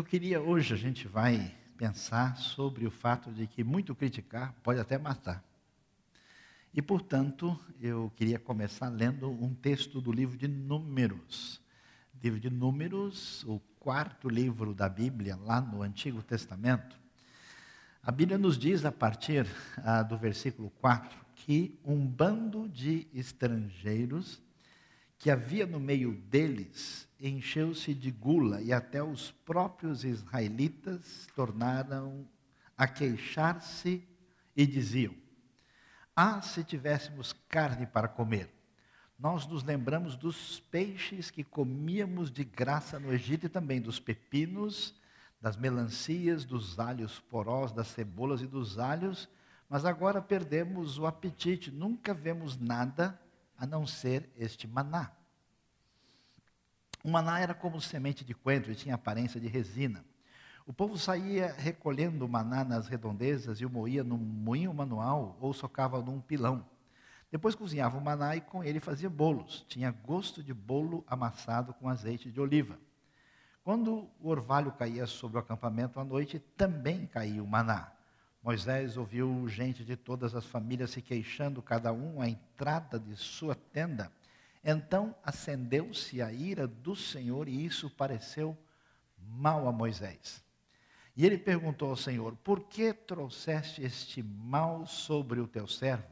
Eu queria, hoje a gente vai pensar sobre o fato de que muito criticar pode até matar. E, portanto, eu queria começar lendo um texto do livro de Números. Livro de Números, o quarto livro da Bíblia, lá no Antigo Testamento. A Bíblia nos diz, a partir ah, do versículo 4, que um bando de estrangeiros que havia no meio deles encheu-se de gula e até os próprios israelitas tornaram a queixar-se e diziam: Ah, se tivéssemos carne para comer! Nós nos lembramos dos peixes que comíamos de graça no Egito e também dos pepinos, das melancias, dos alhos porós, das cebolas e dos alhos, mas agora perdemos o apetite, nunca vemos nada a não ser este maná. O maná era como semente de coentro e tinha aparência de resina. O povo saía recolhendo o maná nas redondezas e o moía num moinho manual ou socava num pilão. Depois cozinhava o maná e com ele fazia bolos. Tinha gosto de bolo amassado com azeite de oliva. Quando o orvalho caía sobre o acampamento à noite, também caía o maná. Moisés ouviu gente de todas as famílias se queixando, cada um à entrada de sua tenda. Então acendeu-se a ira do Senhor e isso pareceu mal a Moisés. E ele perguntou ao Senhor: Por que trouxeste este mal sobre o teu servo?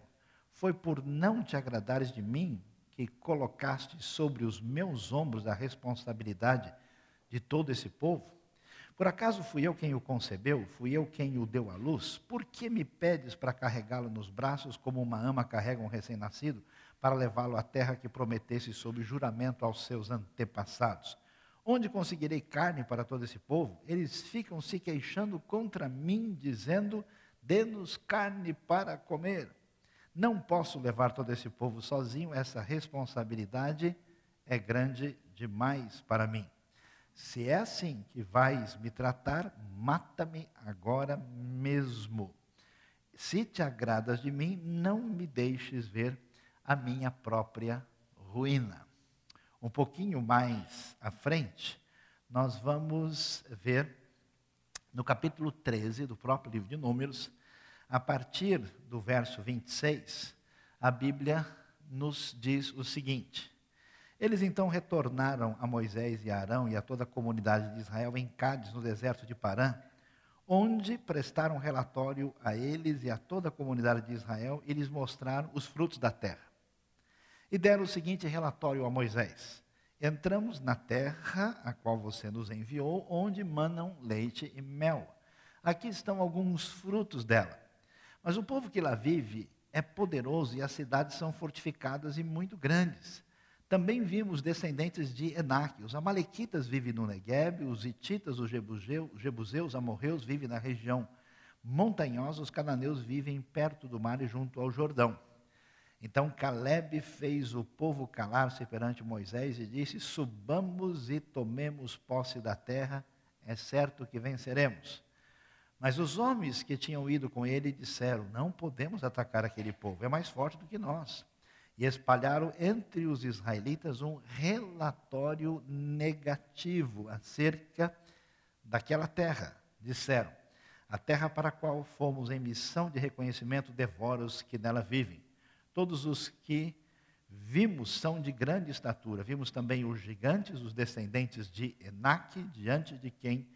Foi por não te agradares de mim que colocaste sobre os meus ombros a responsabilidade de todo esse povo? Por acaso fui eu quem o concebeu? Fui eu quem o deu à luz? Por que me pedes para carregá-lo nos braços como uma ama carrega um recém-nascido? Para levá-lo à terra que prometesse sob juramento aos seus antepassados. Onde conseguirei carne para todo esse povo? Eles ficam se queixando contra mim, dizendo: dê-nos carne para comer. Não posso levar todo esse povo sozinho, essa responsabilidade é grande demais para mim. Se é assim que vais me tratar, mata-me agora mesmo. Se te agradas de mim, não me deixes ver a minha própria ruína. Um pouquinho mais à frente, nós vamos ver no capítulo 13 do próprio livro de Números, a partir do verso 26, a Bíblia nos diz o seguinte: Eles então retornaram a Moisés e a Arão e a toda a comunidade de Israel em Cádiz, no deserto de Parã, onde prestaram relatório a eles e a toda a comunidade de Israel e lhes mostraram os frutos da terra. E deram o seguinte relatório a Moisés: Entramos na terra a qual você nos enviou, onde manam leite e mel. Aqui estão alguns frutos dela. Mas o povo que lá vive é poderoso e as cidades são fortificadas e muito grandes. Também vimos descendentes de Enaque. Os amalequitas vivem no Negueb, os hititas, os jebuseus, os amorreus vivem na região montanhosa, os cananeus vivem perto do mar e junto ao Jordão. Então Caleb fez o povo calar-se perante Moisés e disse: Subamos e tomemos posse da terra, é certo que venceremos. Mas os homens que tinham ido com ele disseram: Não podemos atacar aquele povo, é mais forte do que nós. E espalharam entre os israelitas um relatório negativo acerca daquela terra. Disseram: A terra para a qual fomos em missão de reconhecimento devora os que nela vivem. Todos os que vimos são de grande estatura. Vimos também os gigantes, os descendentes de Enaque, diante de quem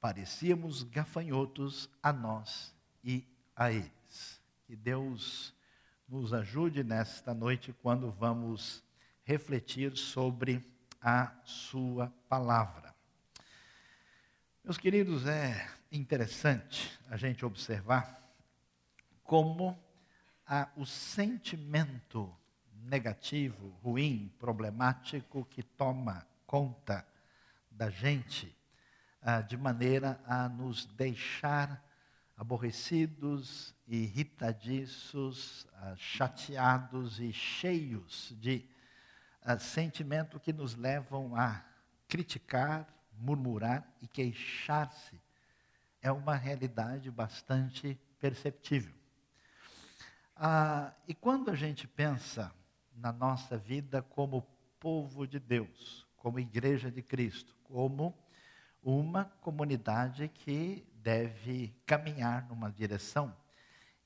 parecíamos gafanhotos a nós e a eles. Que Deus nos ajude nesta noite quando vamos refletir sobre a Sua palavra. Meus queridos, é interessante a gente observar como a, o sentimento negativo, ruim, problemático que toma conta da gente, ah, de maneira a nos deixar aborrecidos, irritadiços, ah, chateados e cheios de ah, sentimento que nos levam a criticar, murmurar e queixar-se. É uma realidade bastante perceptível. Ah, e quando a gente pensa na nossa vida como povo de Deus, como igreja de Cristo, como uma comunidade que deve caminhar numa direção.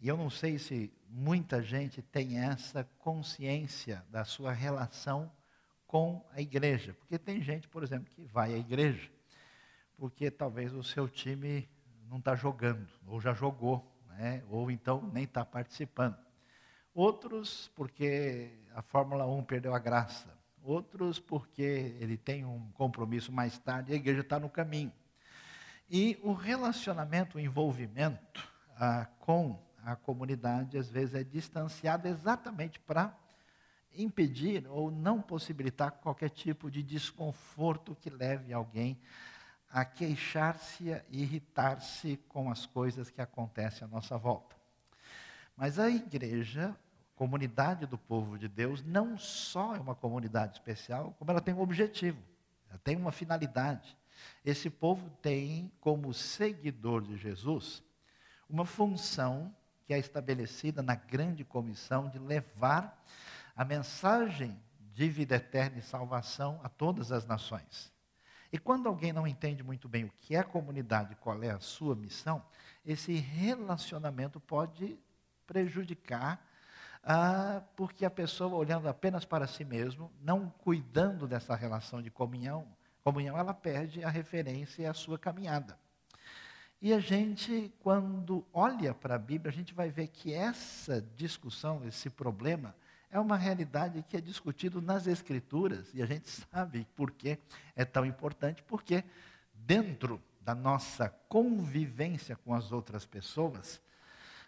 E eu não sei se muita gente tem essa consciência da sua relação com a igreja. Porque tem gente, por exemplo, que vai à igreja porque talvez o seu time não está jogando, ou já jogou, né? ou então nem está participando. Outros porque a Fórmula 1 perdeu a graça. Outros porque ele tem um compromisso mais tarde e a igreja está no caminho. E o relacionamento, o envolvimento ah, com a comunidade, às vezes, é distanciado exatamente para impedir ou não possibilitar qualquer tipo de desconforto que leve alguém a queixar-se e irritar-se com as coisas que acontecem à nossa volta. Mas a igreja, comunidade do povo de Deus, não só é uma comunidade especial, como ela tem um objetivo, ela tem uma finalidade. Esse povo tem como seguidor de Jesus uma função que é estabelecida na grande comissão de levar a mensagem de vida eterna e salvação a todas as nações. E quando alguém não entende muito bem o que é comunidade, qual é a sua missão, esse relacionamento pode prejudicar, ah, porque a pessoa olhando apenas para si mesmo, não cuidando dessa relação de comunhão, comunhão ela perde a referência e a sua caminhada. E a gente, quando olha para a Bíblia, a gente vai ver que essa discussão, esse problema, é uma realidade que é discutido nas Escrituras, e a gente sabe por que é tão importante, porque dentro da nossa convivência com as outras pessoas,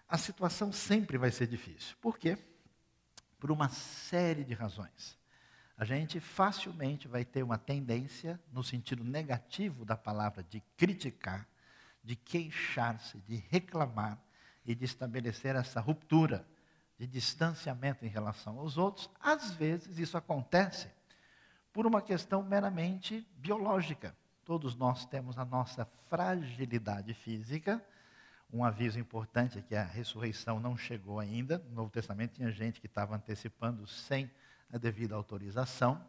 a situação sempre vai ser difícil. Por quê? Por uma série de razões. A gente facilmente vai ter uma tendência, no sentido negativo da palavra, de criticar, de queixar-se, de reclamar e de estabelecer essa ruptura de distanciamento em relação aos outros, às vezes isso acontece por uma questão meramente biológica. Todos nós temos a nossa fragilidade física. Um aviso importante é que a ressurreição não chegou ainda. No Novo Testamento tinha gente que estava antecipando sem a devida autorização.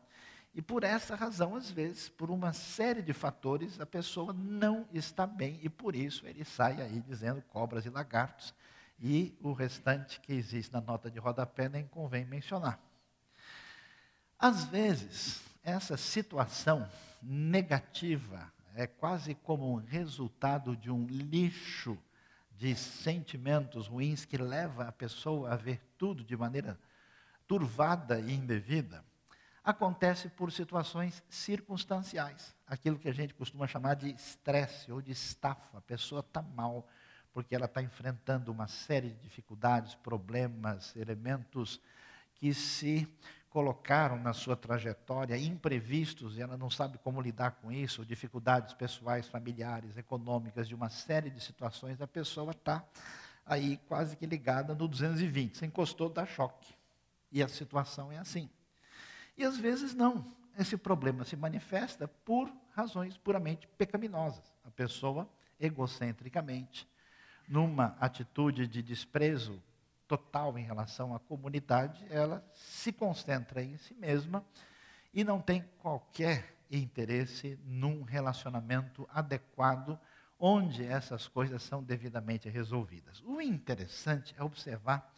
E por essa razão, às vezes, por uma série de fatores, a pessoa não está bem e por isso ele sai aí dizendo cobras e lagartos e o restante que existe na nota de rodapé nem convém mencionar. Às vezes, essa situação negativa é quase como um resultado de um lixo de sentimentos ruins que leva a pessoa a ver tudo de maneira turvada e indevida. Acontece por situações circunstanciais, aquilo que a gente costuma chamar de estresse ou de estafa. A pessoa está mal, porque ela está enfrentando uma série de dificuldades, problemas, elementos que se colocaram na sua trajetória imprevistos e ela não sabe como lidar com isso, dificuldades pessoais, familiares, econômicas, de uma série de situações, a pessoa está aí quase que ligada no 220, se encostou, dá choque. E a situação é assim. E às vezes não. Esse problema se manifesta por razões puramente pecaminosas. A pessoa, egocentricamente, numa atitude de desprezo total em relação à comunidade, ela se concentra em si mesma e não tem qualquer interesse num relacionamento adequado onde essas coisas são devidamente resolvidas. O interessante é observar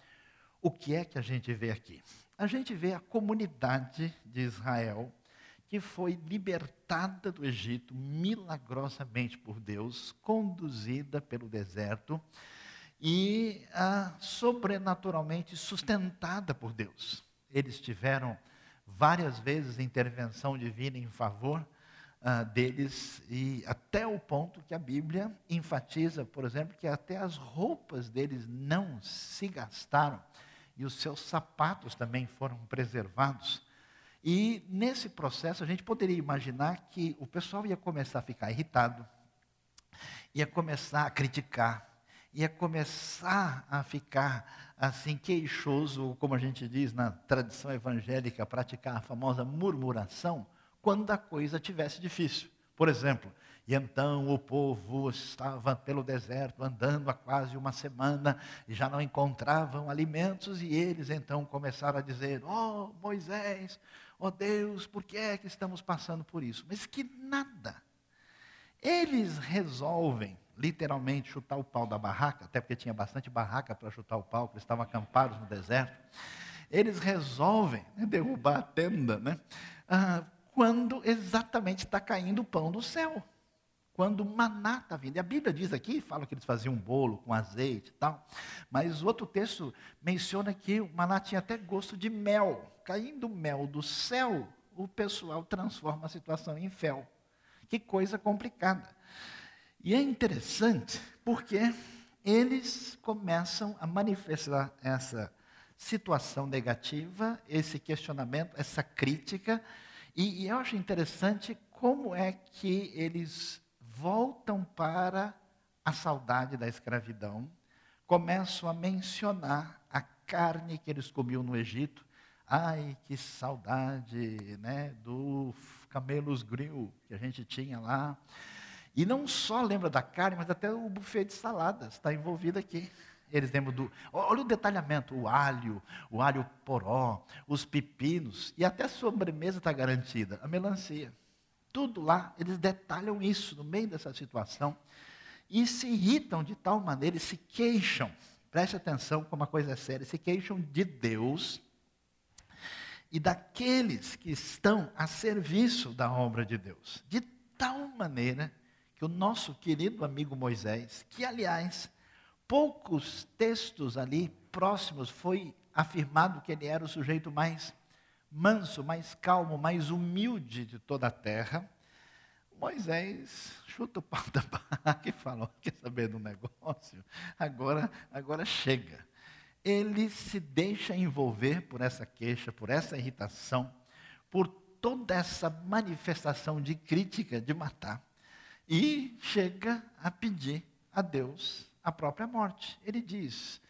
o que é que a gente vê aqui. A gente vê a comunidade de Israel que foi libertada do Egito milagrosamente por Deus, conduzida pelo deserto e ah, sobrenaturalmente sustentada por Deus. Eles tiveram várias vezes intervenção divina em favor ah, deles e até o ponto que a Bíblia enfatiza, por exemplo, que até as roupas deles não se gastaram e os seus sapatos também foram preservados. E nesse processo a gente poderia imaginar que o pessoal ia começar a ficar irritado, ia começar a criticar, ia começar a ficar assim queixoso, como a gente diz na tradição evangélica, praticar a famosa murmuração, quando a coisa tivesse difícil. Por exemplo, e então o povo estava pelo deserto andando há quase uma semana e já não encontravam alimentos, e eles então começaram a dizer: Oh Moisés, oh Deus, por que é que estamos passando por isso? Mas que nada. Eles resolvem, literalmente, chutar o pau da barraca, até porque tinha bastante barraca para chutar o pau, porque eles estavam acampados no deserto. Eles resolvem né, derrubar a tenda, né? Ah, quando exatamente está caindo o pão do céu. Quando o maná está vindo. E a Bíblia diz aqui, fala que eles faziam um bolo com azeite e tal. Mas outro texto menciona que o maná tinha até gosto de mel. Caindo mel do céu, o pessoal transforma a situação em fel. Que coisa complicada. E é interessante porque eles começam a manifestar essa situação negativa, esse questionamento, essa crítica, e, e eu acho interessante como é que eles voltam para a saudade da escravidão, começam a mencionar a carne que eles comiam no Egito. Ai, que saudade, né, do camelos grill que a gente tinha lá. E não só lembra da carne, mas até o buffet de saladas está envolvido aqui. Eles lembram do. Olha o detalhamento: o alho, o alho poró, os pepinos, e até a sobremesa está garantida, a melancia. Tudo lá, eles detalham isso no meio dessa situação e se irritam de tal maneira e se queixam. Preste atenção como a coisa é séria: se queixam de Deus e daqueles que estão a serviço da obra de Deus. De tal maneira que o nosso querido amigo Moisés, que aliás, poucos textos ali próximos foi afirmado que ele era o sujeito mais manso, mais calmo, mais humilde de toda a terra. Moisés chuta o pau da barraca e fala: quer saber do negócio? Agora, agora chega ele se deixa envolver por essa queixa, por essa irritação, por toda essa manifestação de crítica, de matar, e chega a pedir a Deus a própria morte. Ele diz: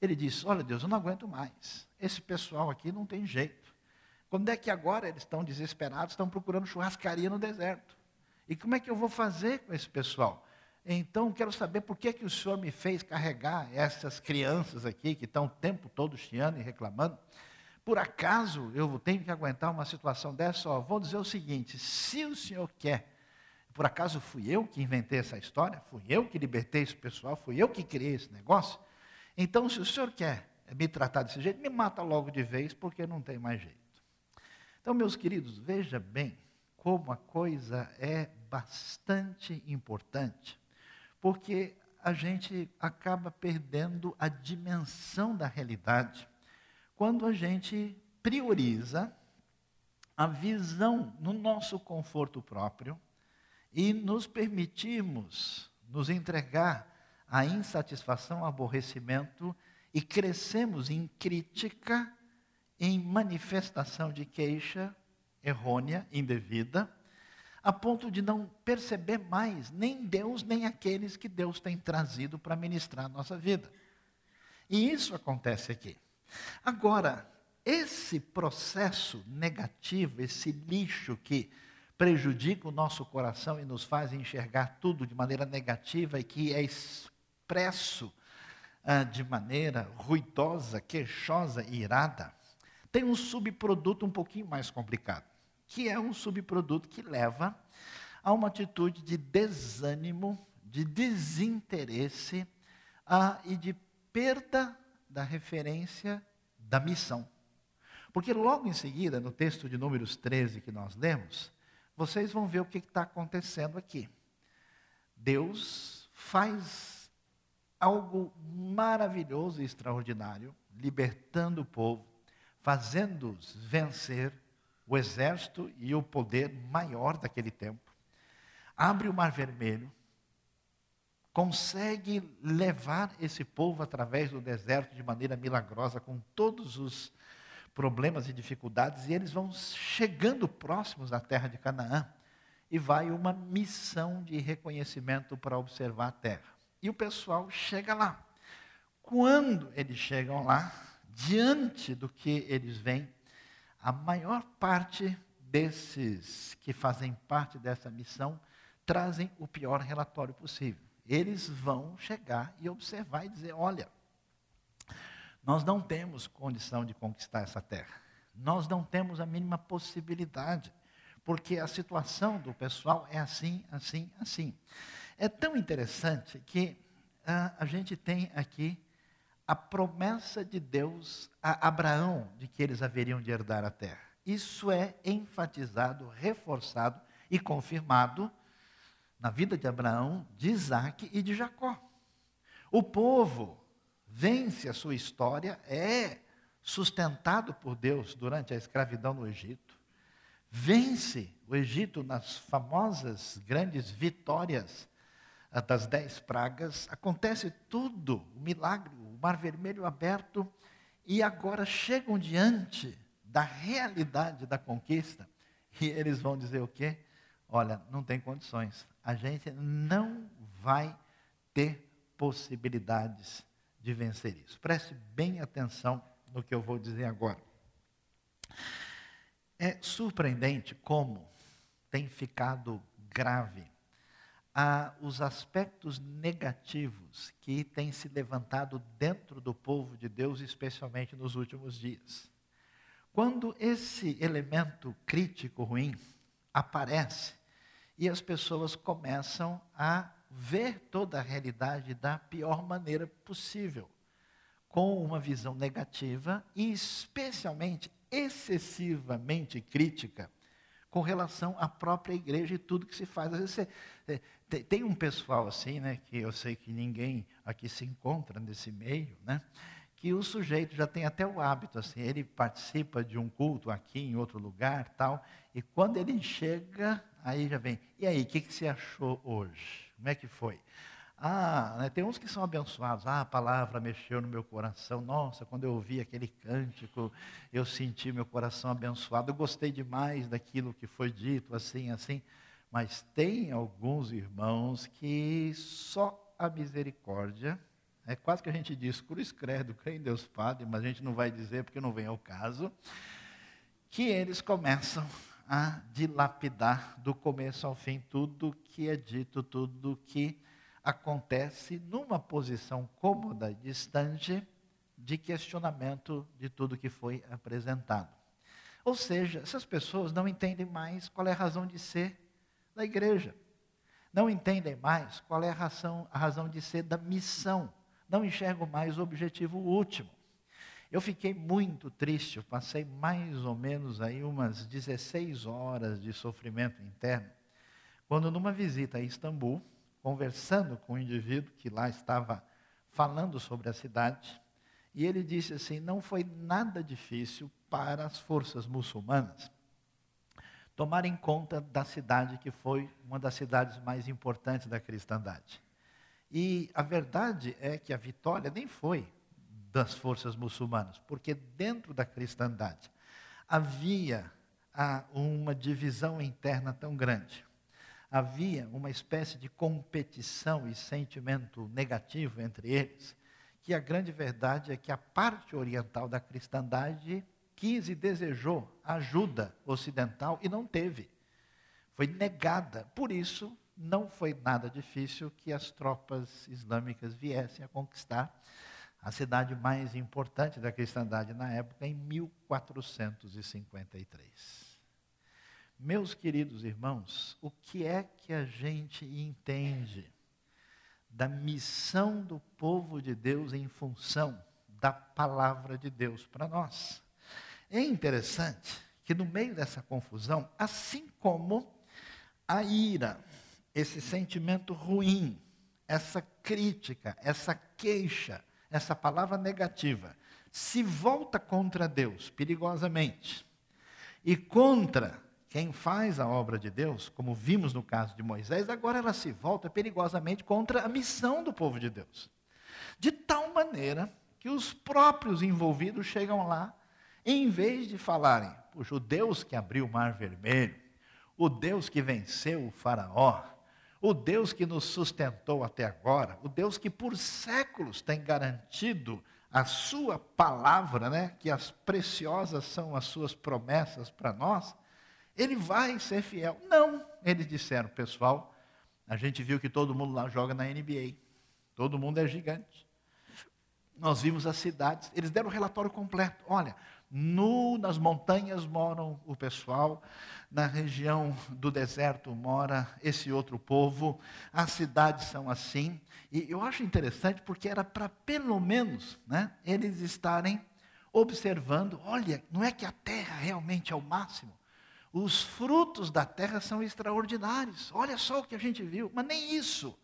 ele diz, olha Deus, eu não aguento mais. Esse pessoal aqui não tem jeito. Quando é que agora eles estão desesperados, estão procurando churrascaria no deserto? E como é que eu vou fazer com esse pessoal? Então, quero saber por que, que o Senhor me fez carregar essas crianças aqui que estão o tempo todo chiando e reclamando. Por acaso eu tenho que aguentar uma situação dessa? Ó, vou dizer o seguinte: se o Senhor quer, por acaso fui eu que inventei essa história? Fui eu que libertei esse pessoal? Fui eu que criei esse negócio? Então, se o Senhor quer me tratar desse jeito, me mata logo de vez, porque não tem mais jeito. Então, meus queridos, veja bem como a coisa é bastante importante porque a gente acaba perdendo a dimensão da realidade quando a gente prioriza a visão no nosso conforto próprio e nos permitirmos nos entregar à insatisfação, ao aborrecimento e crescemos em crítica, em manifestação de queixa errônea, indevida a ponto de não perceber mais nem Deus, nem aqueles que Deus tem trazido para ministrar a nossa vida. E isso acontece aqui. Agora, esse processo negativo, esse lixo que prejudica o nosso coração e nos faz enxergar tudo de maneira negativa e que é expresso ah, de maneira ruidosa, queixosa e irada, tem um subproduto um pouquinho mais complicado que é um subproduto que leva a uma atitude de desânimo, de desinteresse a, e de perda da referência da missão. Porque logo em seguida, no texto de Números 13 que nós lemos, vocês vão ver o que está acontecendo aqui. Deus faz algo maravilhoso e extraordinário, libertando o povo, fazendo-os vencer o exército e o poder maior daquele tempo, abre o Mar Vermelho, consegue levar esse povo através do deserto de maneira milagrosa, com todos os problemas e dificuldades, e eles vão chegando próximos da terra de Canaã, e vai uma missão de reconhecimento para observar a terra. E o pessoal chega lá. Quando eles chegam lá, diante do que eles veem, a maior parte desses que fazem parte dessa missão trazem o pior relatório possível. Eles vão chegar e observar e dizer: olha, nós não temos condição de conquistar essa terra. Nós não temos a mínima possibilidade, porque a situação do pessoal é assim, assim, assim. É tão interessante que ah, a gente tem aqui a promessa de Deus a Abraão de que eles haveriam de herdar a terra. Isso é enfatizado, reforçado e confirmado na vida de Abraão, de Isaac e de Jacó. O povo vence a sua história, é sustentado por Deus durante a escravidão no Egito, vence o Egito nas famosas grandes vitórias das dez pragas, acontece tudo, o milagre, o mar vermelho aberto, e agora chegam diante da realidade da conquista, e eles vão dizer o quê? Olha, não tem condições, a gente não vai ter possibilidades de vencer isso. Preste bem atenção no que eu vou dizer agora. É surpreendente como tem ficado grave a, os aspectos negativos que têm se levantado dentro do povo de Deus, especialmente nos últimos dias. Quando esse elemento crítico ruim aparece e as pessoas começam a ver toda a realidade da pior maneira possível, com uma visão negativa e especialmente excessivamente crítica com relação à própria igreja e tudo que se faz. Às vezes você, é, tem um pessoal assim, né, que eu sei que ninguém aqui se encontra nesse meio, né, que o sujeito já tem até o hábito, assim, ele participa de um culto aqui em outro lugar, tal, e quando ele chega, aí já vem, e aí, o que, que você achou hoje? Como é que foi? Ah, né, tem uns que são abençoados. Ah, a palavra mexeu no meu coração. Nossa, quando eu ouvi aquele cântico, eu senti meu coração abençoado. Eu gostei demais daquilo que foi dito, assim, assim. Mas tem alguns irmãos que só a misericórdia, é quase que a gente diz, cruz credo, crê em Deus Padre, mas a gente não vai dizer porque não vem ao caso, que eles começam a dilapidar do começo ao fim tudo que é dito, tudo que acontece numa posição cômoda distante de questionamento de tudo que foi apresentado. Ou seja, essas pessoas não entendem mais qual é a razão de ser da igreja. Não entendem mais qual é a razão, a razão de ser da missão. Não enxergam mais o objetivo último. Eu fiquei muito triste, eu passei mais ou menos aí umas 16 horas de sofrimento interno, quando numa visita a Istambul, conversando com um indivíduo que lá estava falando sobre a cidade, e ele disse assim: não foi nada difícil para as forças muçulmanas tomarem conta da cidade que foi uma das cidades mais importantes da cristandade. E a verdade é que a vitória nem foi das forças muçulmanas, porque dentro da cristandade havia ah, uma divisão interna tão grande havia uma espécie de competição e sentimento negativo entre eles, que a grande verdade é que a parte oriental da cristandade quis e desejou ajuda ocidental e não teve. Foi negada. Por isso, não foi nada difícil que as tropas islâmicas viessem a conquistar a cidade mais importante da cristandade na época, em 1453. Meus queridos irmãos, o que é que a gente entende da missão do povo de Deus em função da palavra de Deus para nós? É interessante que no meio dessa confusão, assim como a ira, esse sentimento ruim, essa crítica, essa queixa, essa palavra negativa, se volta contra Deus perigosamente e contra quem faz a obra de Deus, como vimos no caso de Moisés, agora ela se volta perigosamente contra a missão do povo de Deus. De tal maneira que os próprios envolvidos chegam lá, em vez de falarem, puxa, o Deus que abriu o mar vermelho, o Deus que venceu o Faraó, o Deus que nos sustentou até agora, o Deus que por séculos tem garantido a sua palavra, né, que as preciosas são as suas promessas para nós, ele vai ser fiel. Não, eles disseram, pessoal, a gente viu que todo mundo lá joga na NBA. Todo mundo é gigante. Nós vimos as cidades, eles deram o relatório completo. Olha, No, nas montanhas moram o pessoal, na região do deserto mora esse outro povo, as cidades são assim. E eu acho interessante porque era para pelo menos né, eles estarem observando: olha, não é que a terra realmente é o máximo. Os frutos da terra são extraordinários. Olha só o que a gente viu. Mas nem isso.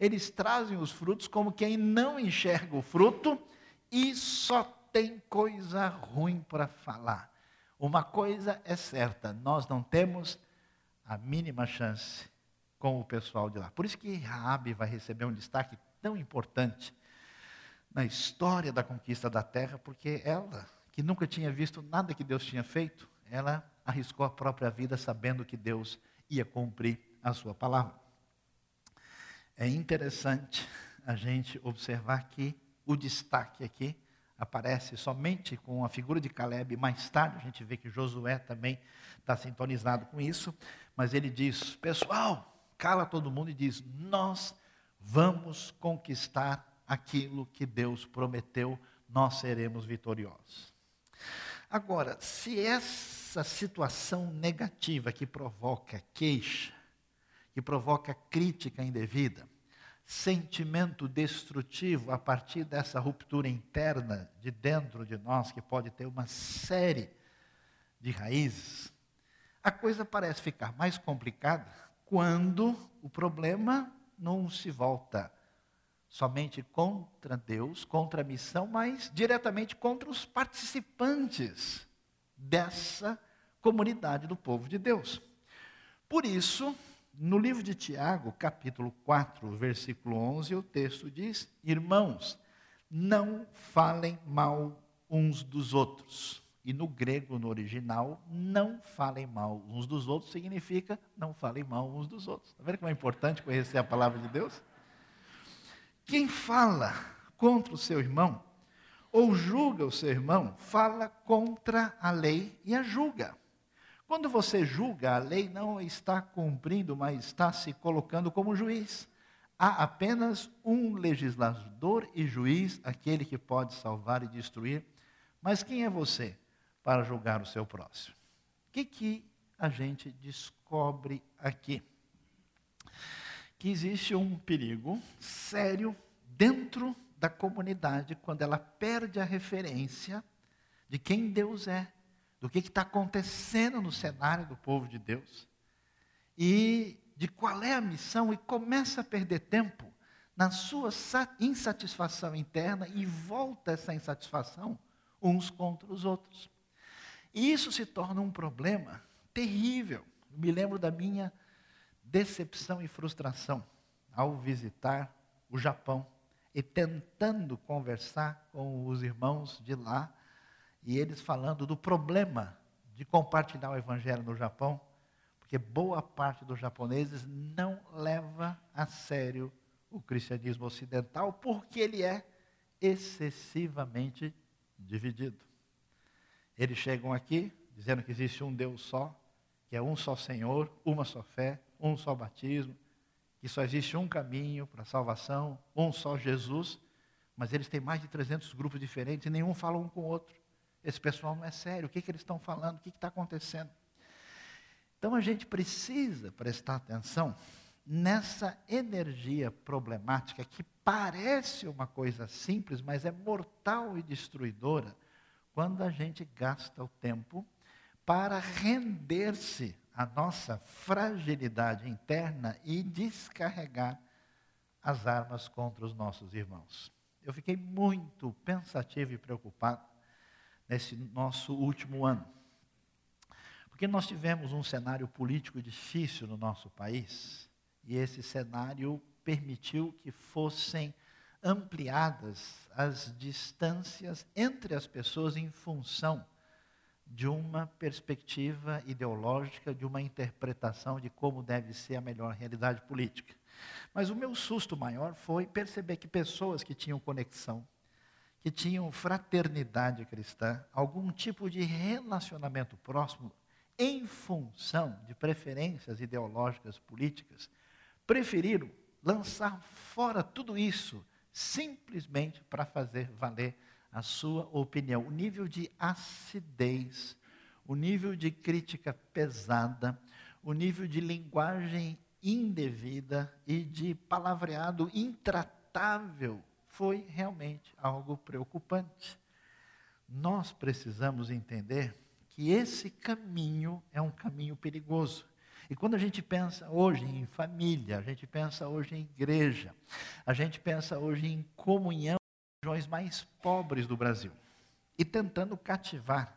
Eles trazem os frutos como quem não enxerga o fruto e só tem coisa ruim para falar. Uma coisa é certa: nós não temos a mínima chance com o pessoal de lá. Por isso que Raabe vai receber um destaque tão importante na história da conquista da terra, porque ela, que nunca tinha visto nada que Deus tinha feito, ela arriscou a própria vida sabendo que Deus ia cumprir a sua palavra. É interessante a gente observar que o destaque aqui aparece somente com a figura de Caleb. Mais tarde a gente vê que Josué também está sintonizado com isso, mas ele diz: pessoal, cala todo mundo e diz: nós vamos conquistar aquilo que Deus prometeu, nós seremos vitoriosos. Agora, se essa situação negativa que provoca queixa, que provoca crítica indevida, sentimento destrutivo a partir dessa ruptura interna de dentro de nós, que pode ter uma série de raízes, a coisa parece ficar mais complicada quando o problema não se volta somente contra Deus, contra a missão, mas diretamente contra os participantes dessa comunidade do povo de Deus. Por isso, no livro de Tiago, capítulo 4, versículo 11, o texto diz: Irmãos, não falem mal uns dos outros. E no grego, no original, não falem mal uns dos outros significa não falem mal uns dos outros. Está vendo como é importante conhecer a palavra de Deus? Quem fala contra o seu irmão, ou julga o seu irmão, fala contra a lei e a julga. Quando você julga, a lei não está cumprindo, mas está se colocando como juiz. Há apenas um legislador e juiz, aquele que pode salvar e destruir. Mas quem é você para julgar o seu próximo? O que, que a gente descobre aqui? Que existe um perigo sério dentro da comunidade quando ela perde a referência de quem Deus é, do que está acontecendo no cenário do povo de Deus e de qual é a missão e começa a perder tempo na sua insatisfação interna e volta essa insatisfação uns contra os outros. E isso se torna um problema terrível. Me lembro da minha decepção e frustração ao visitar o Japão e tentando conversar com os irmãos de lá e eles falando do problema de compartilhar o evangelho no Japão, porque boa parte dos japoneses não leva a sério o cristianismo ocidental porque ele é excessivamente dividido. Eles chegam aqui dizendo que existe um Deus só, que é um só Senhor, uma só fé, um só batismo, que só existe um caminho para a salvação, um só Jesus, mas eles têm mais de 300 grupos diferentes e nenhum fala um com o outro. Esse pessoal não é sério, o que, que eles estão falando, o que está acontecendo? Então a gente precisa prestar atenção nessa energia problemática que parece uma coisa simples, mas é mortal e destruidora quando a gente gasta o tempo para render-se a nossa fragilidade interna e descarregar as armas contra os nossos irmãos. Eu fiquei muito pensativo e preocupado nesse nosso último ano. Porque nós tivemos um cenário político difícil no nosso país, e esse cenário permitiu que fossem ampliadas as distâncias entre as pessoas em função de uma perspectiva ideológica, de uma interpretação de como deve ser a melhor realidade política. Mas o meu susto maior foi perceber que pessoas que tinham conexão, que tinham fraternidade cristã, algum tipo de relacionamento próximo, em função de preferências ideológicas políticas, preferiram lançar fora tudo isso simplesmente para fazer valer a sua opinião. O nível de acidez, o nível de crítica pesada, o nível de linguagem indevida e de palavreado intratável foi realmente algo preocupante. Nós precisamos entender que esse caminho é um caminho perigoso. E quando a gente pensa hoje em família, a gente pensa hoje em igreja, a gente pensa hoje em comunhão com regiões mais pobres do Brasil e tentando cativar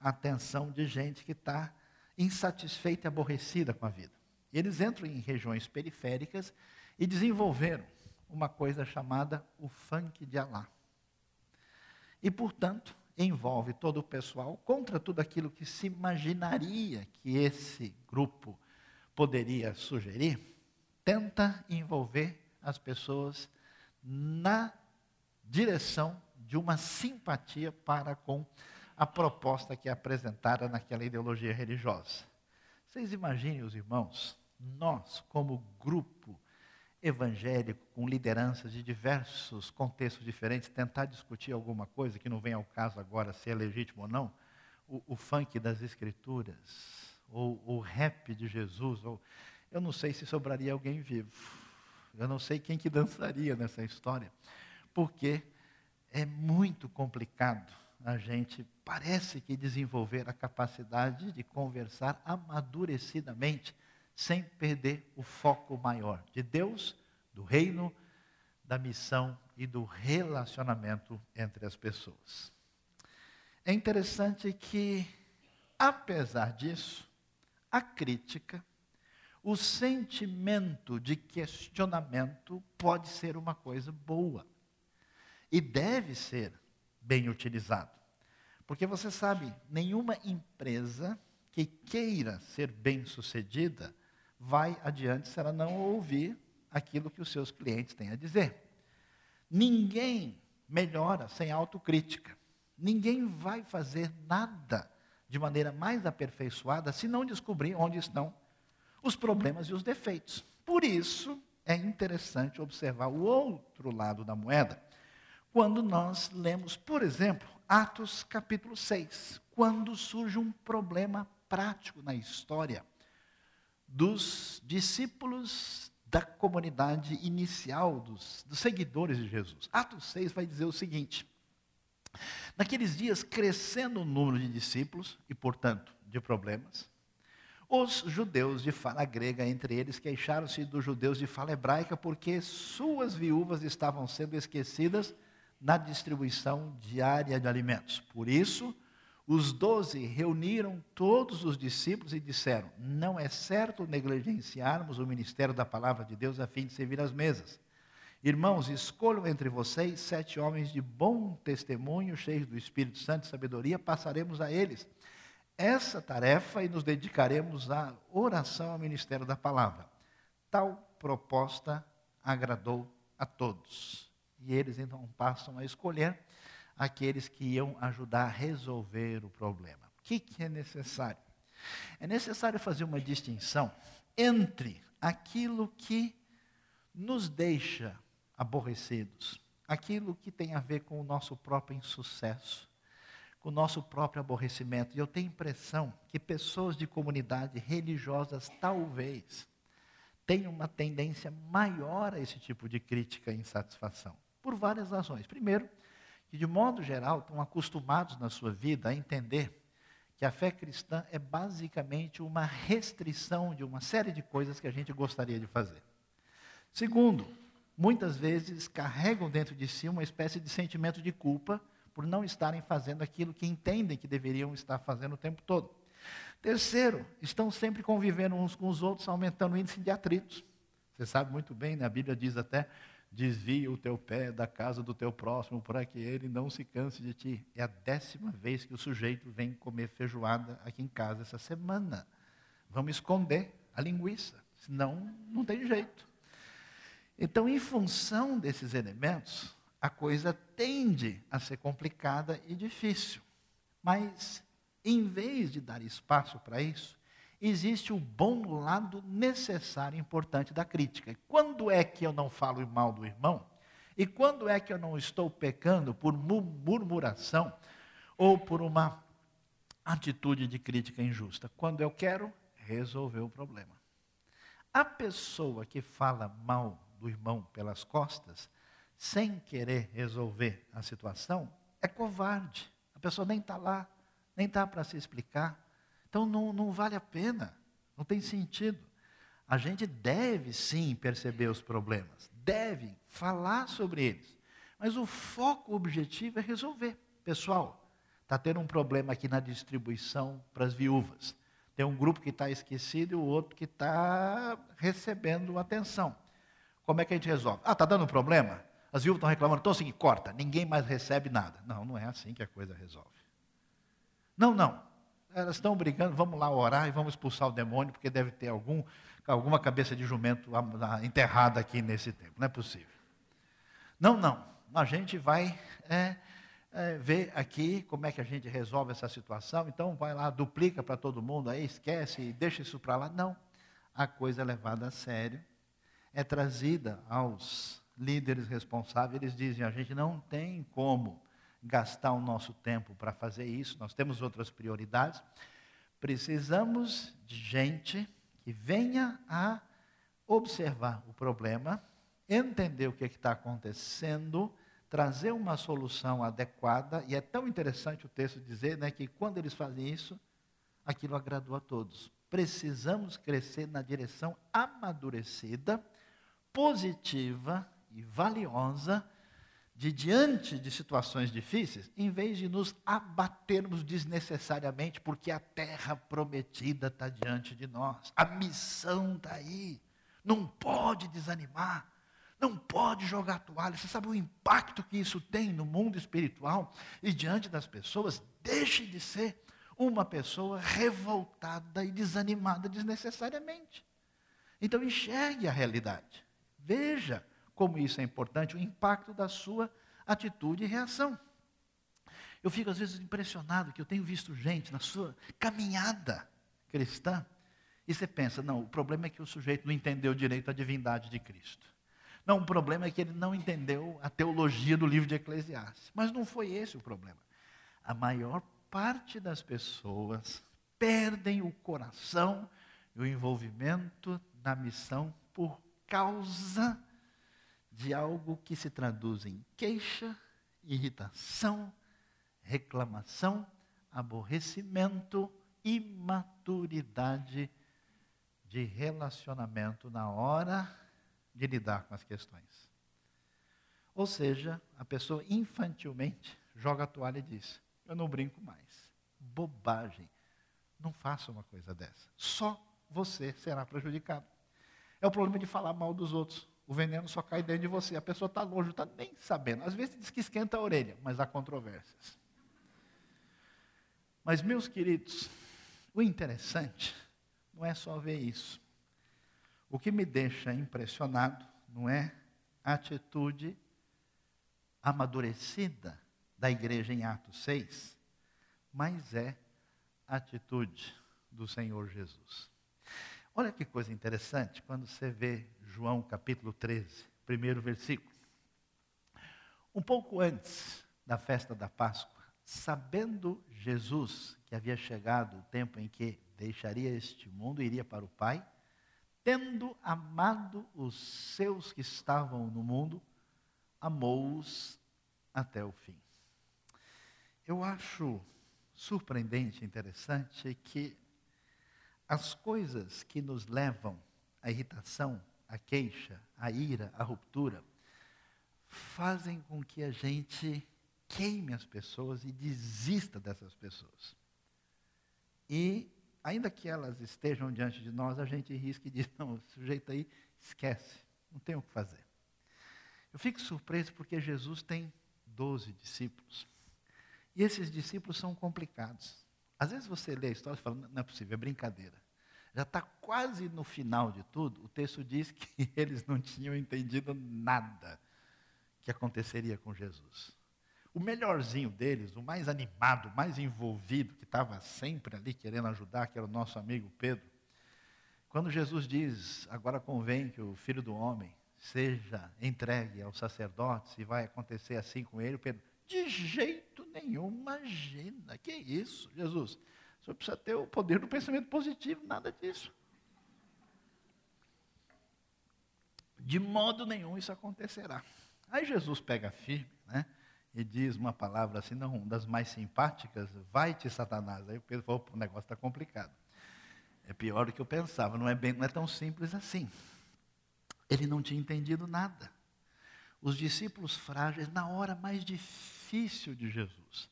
a atenção de gente que está insatisfeita e aborrecida com a vida. Eles entram em regiões periféricas e desenvolveram uma coisa chamada o funk de Alá. E, portanto, envolve todo o pessoal contra tudo aquilo que se imaginaria que esse grupo poderia sugerir, tenta envolver as pessoas na direção de uma simpatia para com a proposta que é apresentada naquela ideologia religiosa. Vocês imaginem, os irmãos, nós, como grupo evangélico, com lideranças de diversos contextos diferentes, tentar discutir alguma coisa que não vem ao caso agora se é legítimo ou não, o, o funk das escrituras, ou o rap de Jesus, ou eu não sei se sobraria alguém vivo. Eu não sei quem que dançaria nessa história, porque é muito complicado a gente parece que desenvolver a capacidade de conversar amadurecidamente sem perder o foco maior de Deus, do reino, da missão e do relacionamento entre as pessoas. É interessante que, apesar disso, a crítica, o sentimento de questionamento pode ser uma coisa boa e deve ser bem utilizado. Porque você sabe, nenhuma empresa que queira ser bem-sucedida vai adiante se ela não ouvir aquilo que os seus clientes têm a dizer. Ninguém melhora sem autocrítica. Ninguém vai fazer nada de maneira mais aperfeiçoada se não descobrir onde estão os problemas e os defeitos. Por isso, é interessante observar o outro lado da moeda quando nós lemos, por exemplo, Atos capítulo 6, quando surge um problema prático na história dos discípulos da comunidade inicial, dos, dos seguidores de Jesus. Atos 6 vai dizer o seguinte: Naqueles dias, crescendo o número de discípulos e, portanto, de problemas, os judeus de fala grega, entre eles, queixaram-se dos judeus de fala hebraica porque suas viúvas estavam sendo esquecidas na distribuição diária de alimentos. Por isso, os doze reuniram todos os discípulos e disseram: Não é certo negligenciarmos o ministério da palavra de Deus a fim de servir as mesas. Irmãos, escolham entre vocês sete homens de bom testemunho, cheios do Espírito Santo e sabedoria, passaremos a eles essa tarefa e nos dedicaremos à oração ao ministério da palavra. Tal proposta agradou a todos. E eles então passam a escolher aqueles que iam ajudar a resolver o problema. O que, que é necessário? É necessário fazer uma distinção entre aquilo que nos deixa aborrecidos, aquilo que tem a ver com o nosso próprio insucesso, com o nosso próprio aborrecimento. E eu tenho impressão que pessoas de comunidades religiosas talvez tenham uma tendência maior a esse tipo de crítica e insatisfação, por várias razões. Primeiro, que de modo geral estão acostumados na sua vida a entender que a fé cristã é basicamente uma restrição de uma série de coisas que a gente gostaria de fazer. Segundo, muitas vezes carregam dentro de si uma espécie de sentimento de culpa por não estarem fazendo aquilo que entendem que deveriam estar fazendo o tempo todo. Terceiro, estão sempre convivendo uns com os outros, aumentando o índice de atritos. Você sabe muito bem, né? a Bíblia diz até desvia o teu pé da casa do teu próximo para que ele não se canse de ti. É a décima vez que o sujeito vem comer feijoada aqui em casa essa semana. Vamos esconder a linguiça, senão não tem jeito. Então, em função desses elementos, a coisa tende a ser complicada e difícil. Mas, em vez de dar espaço para isso, existe o bom lado necessário e importante da crítica. Quando é que eu não falo mal do irmão? E quando é que eu não estou pecando por murmuração ou por uma atitude de crítica injusta? Quando eu quero resolver o problema. A pessoa que fala mal do irmão pelas costas, sem querer resolver a situação, é covarde. A pessoa nem está lá, nem está para se explicar. Então não, não vale a pena, não tem sentido. A gente deve sim perceber os problemas, deve falar sobre eles. Mas o foco o objetivo é resolver. Pessoal, está tendo um problema aqui na distribuição para as viúvas. Tem um grupo que está esquecido e o outro que está recebendo atenção. Como é que a gente resolve? Ah, está dando problema? As viúvas estão reclamando, então seguinte, corta, ninguém mais recebe nada. Não, não é assim que a coisa resolve. Não, não. Elas estão brigando, vamos lá orar e vamos expulsar o demônio, porque deve ter algum, alguma cabeça de jumento enterrada aqui nesse tempo. Não é possível. Não, não. A gente vai é, é, ver aqui como é que a gente resolve essa situação. Então vai lá, duplica para todo mundo, aí esquece e deixa isso para lá. Não. A coisa é levada a sério, é trazida aos líderes responsáveis, eles dizem: a gente não tem como gastar o nosso tempo para fazer isso, nós temos outras prioridades. Precisamos de gente que venha a observar o problema, entender o que é está acontecendo, trazer uma solução adequada, e é tão interessante o texto dizer né, que quando eles fazem isso, aquilo agradou a todos. Precisamos crescer na direção amadurecida, positiva e valiosa de diante de situações difíceis, em vez de nos abatermos desnecessariamente, porque a terra prometida está diante de nós, a missão está aí, não pode desanimar, não pode jogar toalha. Você sabe o impacto que isso tem no mundo espiritual e diante das pessoas? Deixe de ser uma pessoa revoltada e desanimada desnecessariamente. Então enxergue a realidade, veja como isso é importante, o impacto da sua atitude e reação. Eu fico às vezes impressionado que eu tenho visto gente na sua caminhada cristã e você pensa, não, o problema é que o sujeito não entendeu direito a divindade de Cristo. Não, o problema é que ele não entendeu a teologia do livro de Eclesiastes. Mas não foi esse o problema. A maior parte das pessoas perdem o coração e o envolvimento na missão por causa de algo que se traduz em queixa, irritação, reclamação, aborrecimento, imaturidade de relacionamento na hora de lidar com as questões. Ou seja, a pessoa infantilmente joga a toalha e diz: Eu não brinco mais. Bobagem. Não faça uma coisa dessa. Só você será prejudicado. É o problema de falar mal dos outros. O veneno só cai dentro de você. A pessoa está longe, não está nem sabendo. Às vezes diz que esquenta a orelha, mas há controvérsias. Mas, meus queridos, o interessante não é só ver isso. O que me deixa impressionado não é a atitude amadurecida da igreja em Atos 6, mas é a atitude do Senhor Jesus. Olha que coisa interessante quando você vê João capítulo 13, primeiro versículo. Um pouco antes da festa da Páscoa, sabendo Jesus que havia chegado o tempo em que deixaria este mundo e iria para o Pai, tendo amado os seus que estavam no mundo, amou-os até o fim. Eu acho surpreendente, interessante que as coisas que nos levam à irritação, à queixa, à ira, à ruptura, fazem com que a gente queime as pessoas e desista dessas pessoas. E, ainda que elas estejam diante de nós, a gente risca e diz: não, o sujeito aí esquece, não tem o que fazer. Eu fico surpreso porque Jesus tem 12 discípulos. E esses discípulos são complicados. Às vezes você lê a história e fala, não é possível, é brincadeira. Já está quase no final de tudo, o texto diz que eles não tinham entendido nada que aconteceria com Jesus. O melhorzinho deles, o mais animado, o mais envolvido, que estava sempre ali querendo ajudar, que era o nosso amigo Pedro, quando Jesus diz, agora convém que o filho do homem seja entregue aos sacerdotes e vai acontecer assim com ele. Pedro, de jeito nenhum, imagina, que isso, Jesus? Senhor precisa ter o poder do pensamento positivo, nada disso. De modo nenhum isso acontecerá. Aí Jesus pega firme, né? E diz uma palavra assim, não, das mais simpáticas, vai-te, Satanás. Aí o Pedro falou, o negócio está complicado. É pior do que eu pensava, não é, bem, não é tão simples assim. Ele não tinha entendido nada. Os discípulos frágeis, na hora mais difícil de Jesus.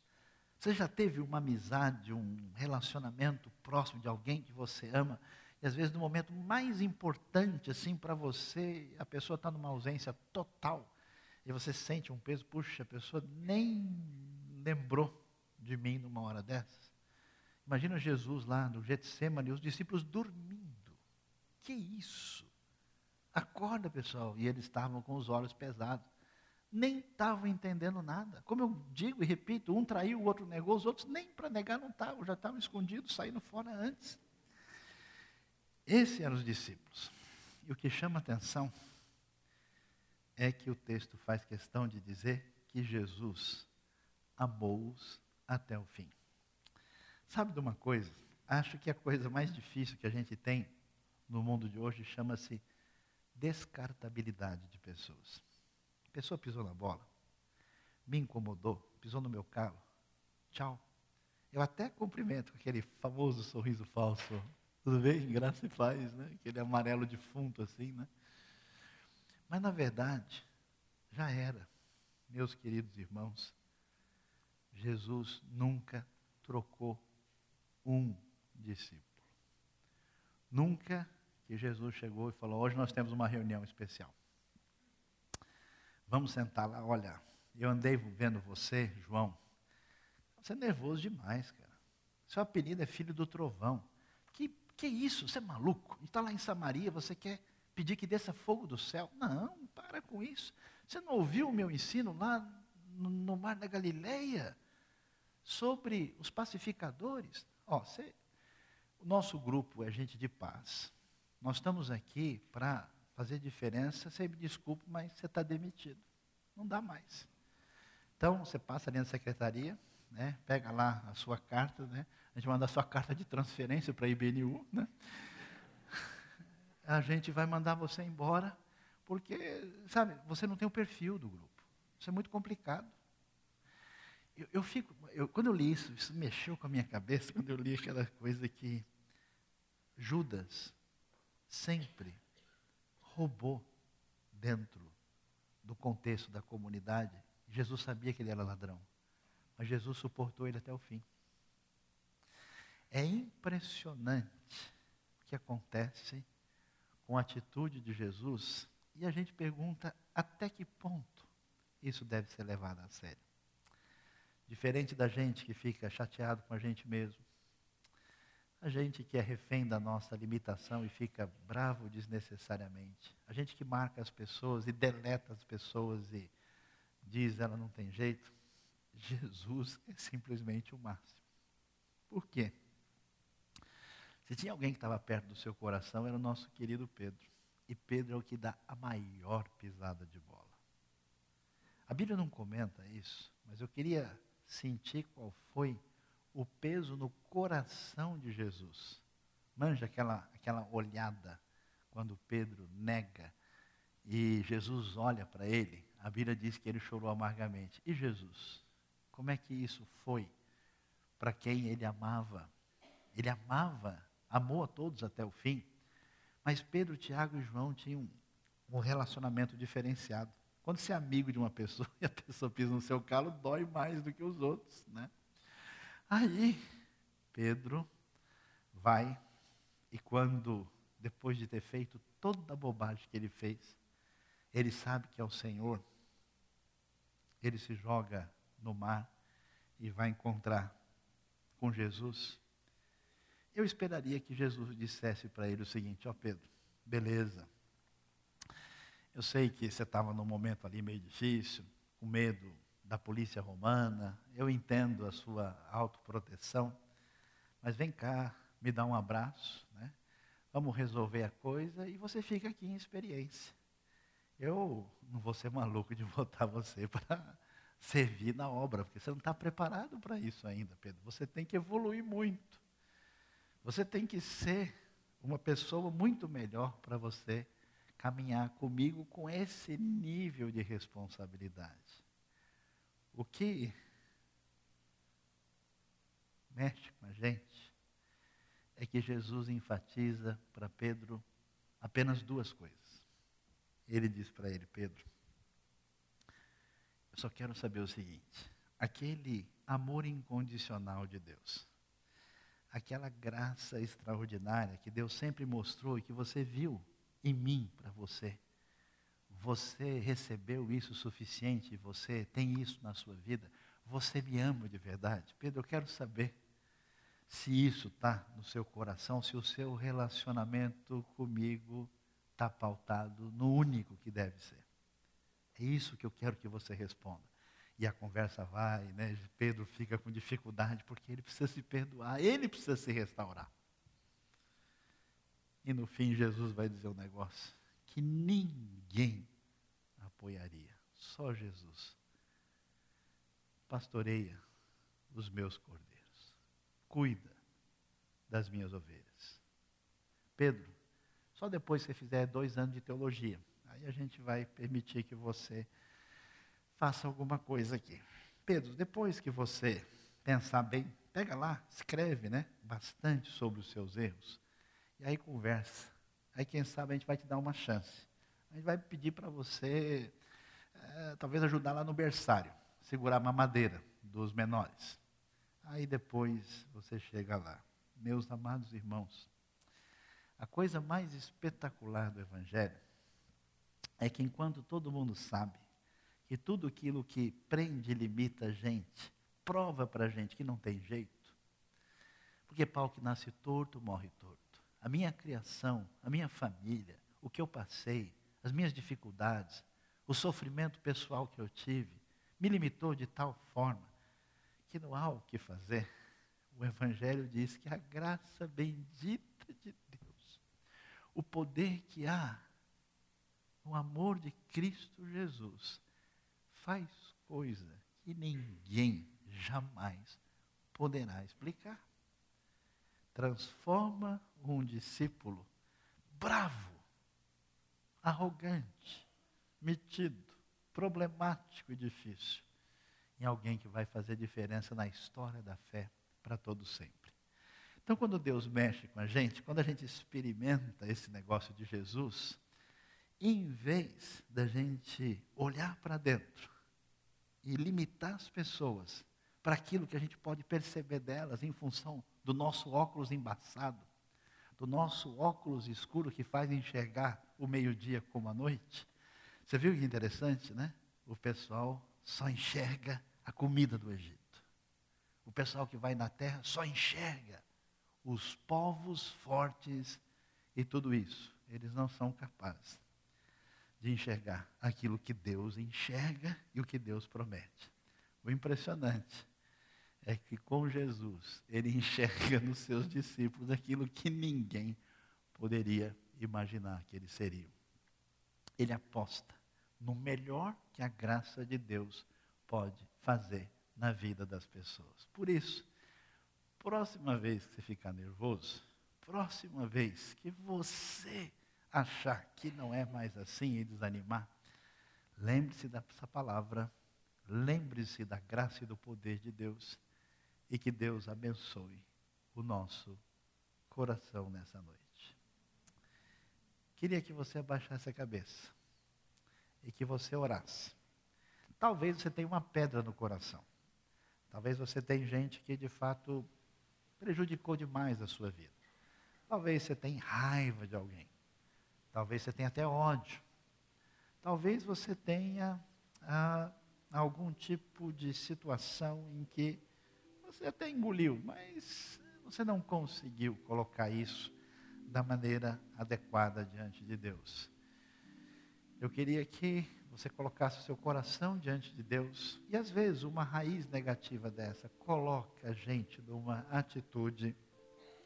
Você já teve uma amizade, um relacionamento próximo de alguém que você ama, e às vezes no momento mais importante assim para você, a pessoa está numa ausência total, e você sente um peso, puxa, a pessoa nem lembrou de mim numa hora dessas. Imagina Jesus lá no Getsemane, os discípulos dormindo. Que isso? Acorda, pessoal. E eles estavam com os olhos pesados. Nem estavam entendendo nada. Como eu digo e repito, um traiu, o outro negou, os outros nem para negar não estavam, já estavam escondidos, saindo fora antes. Esses eram os discípulos. E o que chama atenção é que o texto faz questão de dizer que Jesus amou-os até o fim. Sabe de uma coisa? Acho que a coisa mais difícil que a gente tem no mundo de hoje chama-se descartabilidade de pessoas. Pessoa pisou na bola, me incomodou, pisou no meu carro, tchau. Eu até cumprimento com aquele famoso sorriso falso. Tudo bem? Graça e paz, né? Aquele amarelo defunto assim, né? Mas na verdade, já era. Meus queridos irmãos, Jesus nunca trocou um discípulo. Nunca que Jesus chegou e falou: Hoje nós temos uma reunião especial. Vamos sentar lá. Olha, eu andei vendo você, João. Você é nervoso demais, cara. Seu apelido é filho do trovão. Que, que isso? Você é maluco? Está lá em Samaria, você quer pedir que desça fogo do céu? Não, para com isso. Você não ouviu o meu ensino lá no, no mar da Galileia? Sobre os pacificadores? Ó, você, o nosso grupo é gente de paz. Nós estamos aqui para fazer diferença. Você me desculpe, mas você está demitido. Não dá mais. Então, você passa ali na secretaria, né, pega lá a sua carta, né, a gente manda a sua carta de transferência para a IBNU, né, a gente vai mandar você embora, porque, sabe, você não tem o perfil do grupo. Isso é muito complicado. Eu, eu fico, eu, quando eu li isso, isso mexeu com a minha cabeça, quando eu li aquela coisa que Judas sempre roubou dentro do contexto da comunidade. Jesus sabia que ele era ladrão, mas Jesus suportou ele até o fim. É impressionante o que acontece com a atitude de Jesus e a gente pergunta até que ponto isso deve ser levado a sério. Diferente da gente que fica chateado com a gente mesmo, a gente que é refém da nossa limitação e fica bravo desnecessariamente. A gente que marca as pessoas e deleta as pessoas e diz ela não tem jeito. Jesus é simplesmente o máximo. Por quê? Se tinha alguém que estava perto do seu coração, era o nosso querido Pedro. E Pedro é o que dá a maior pisada de bola. A Bíblia não comenta isso, mas eu queria sentir qual foi o peso no coração de Jesus. Manja aquela, aquela olhada quando Pedro nega e Jesus olha para ele. A Bíblia diz que ele chorou amargamente. E Jesus? Como é que isso foi para quem ele amava? Ele amava, amou a todos até o fim. Mas Pedro, Tiago e João tinham um, relacionamento diferenciado. Quando você é amigo de uma pessoa e a pessoa pisa no seu calo, dói mais do que os outros, né? Aí, Pedro vai e quando, depois de ter feito toda a bobagem que ele fez, ele sabe que é o Senhor, ele se joga no mar e vai encontrar com Jesus. Eu esperaria que Jesus dissesse para ele o seguinte: Ó oh Pedro, beleza. Eu sei que você estava num momento ali meio difícil, com medo da polícia romana, eu entendo a sua autoproteção, mas vem cá, me dá um abraço, né? vamos resolver a coisa e você fica aqui em experiência. Eu não vou ser maluco de botar você para servir na obra, porque você não está preparado para isso ainda, Pedro. Você tem que evoluir muito. Você tem que ser uma pessoa muito melhor para você caminhar comigo com esse nível de responsabilidade. O que mexe com a gente é que Jesus enfatiza para Pedro apenas duas coisas. Ele diz para ele, Pedro, eu só quero saber o seguinte: aquele amor incondicional de Deus, aquela graça extraordinária que Deus sempre mostrou e que você viu em mim para você, você recebeu isso suficiente, você tem isso na sua vida, você me ama de verdade? Pedro, eu quero saber se isso está no seu coração, se o seu relacionamento comigo está pautado no único que deve ser. É isso que eu quero que você responda. E a conversa vai, né? Pedro fica com dificuldade porque ele precisa se perdoar, ele precisa se restaurar. E no fim Jesus vai dizer um negócio que ninguém apoiaria, só Jesus. Pastoreia os meus cordeiros, cuida das minhas ovelhas. Pedro, só depois que você fizer dois anos de teologia. Aí a gente vai permitir que você faça alguma coisa aqui. Pedro, depois que você pensar bem, pega lá, escreve, né? Bastante sobre os seus erros. E aí conversa. Aí quem sabe a gente vai te dar uma chance. A gente vai pedir para você, é, talvez ajudar lá no berçário, segurar a mamadeira dos menores. Aí depois você chega lá. Meus amados irmãos, a coisa mais espetacular do Evangelho é que enquanto todo mundo sabe que tudo aquilo que prende e limita a gente, prova para a gente que não tem jeito, porque pau que nasce torto, morre torto. A minha criação, a minha família, o que eu passei, as minhas dificuldades, o sofrimento pessoal que eu tive, me limitou de tal forma que não há o que fazer. O Evangelho diz que a graça bendita de o poder que há no amor de Cristo Jesus faz coisa que ninguém jamais poderá explicar. Transforma um discípulo bravo, arrogante, metido, problemático e difícil em alguém que vai fazer diferença na história da fé para todo sempre. Então, quando Deus mexe com a gente, quando a gente experimenta esse negócio de Jesus, em vez da gente olhar para dentro e limitar as pessoas para aquilo que a gente pode perceber delas em função do nosso óculos embaçado, do nosso óculos escuro que faz enxergar o meio-dia como a noite. Você viu que interessante, né? O pessoal só enxerga a comida do Egito. O pessoal que vai na terra só enxerga os povos fortes e tudo isso. Eles não são capazes de enxergar aquilo que Deus enxerga e o que Deus promete. O impressionante é que com Jesus, ele enxerga nos seus discípulos aquilo que ninguém poderia imaginar que eles seriam. Ele aposta no melhor que a graça de Deus pode fazer na vida das pessoas. Por isso, Próxima vez que você ficar nervoso, próxima vez que você achar que não é mais assim e desanimar, lembre-se dessa palavra, lembre-se da graça e do poder de Deus e que Deus abençoe o nosso coração nessa noite. Queria que você abaixasse a cabeça e que você orasse. Talvez você tenha uma pedra no coração. Talvez você tenha gente que de fato prejudicou demais a sua vida. Talvez você tenha raiva de alguém. Talvez você tenha até ódio. Talvez você tenha ah, algum tipo de situação em que você até engoliu, mas você não conseguiu colocar isso da maneira adequada diante de Deus. Eu queria que você colocasse o seu coração diante de Deus. E às vezes uma raiz negativa dessa coloca a gente numa atitude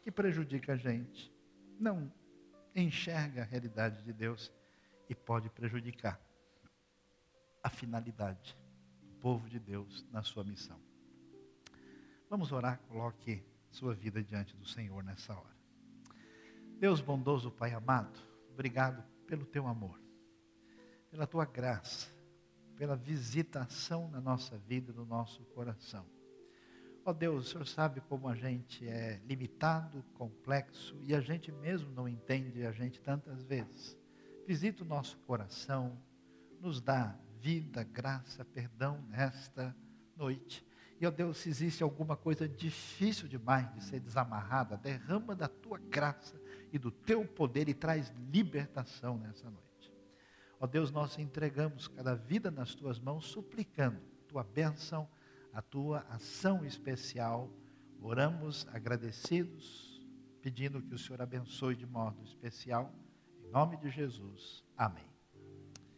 que prejudica a gente, não enxerga a realidade de Deus e pode prejudicar a finalidade do povo de Deus na sua missão. Vamos orar, coloque sua vida diante do Senhor nessa hora. Deus bondoso, Pai amado, obrigado pelo teu amor, pela tua graça, pela visitação na nossa vida, no nosso coração. Ó oh Deus, o Senhor sabe como a gente é limitado, complexo e a gente mesmo não entende a gente tantas vezes. Visita o nosso coração, nos dá vida, graça, perdão nesta noite. Ó Deus, se existe alguma coisa difícil demais de ser desamarrada, derrama da tua graça e do teu poder e traz libertação nessa noite. Ó Deus, nós entregamos cada vida nas tuas mãos, suplicando tua bênção, a tua ação especial. Oramos agradecidos, pedindo que o Senhor abençoe de modo especial. Em nome de Jesus. Amém.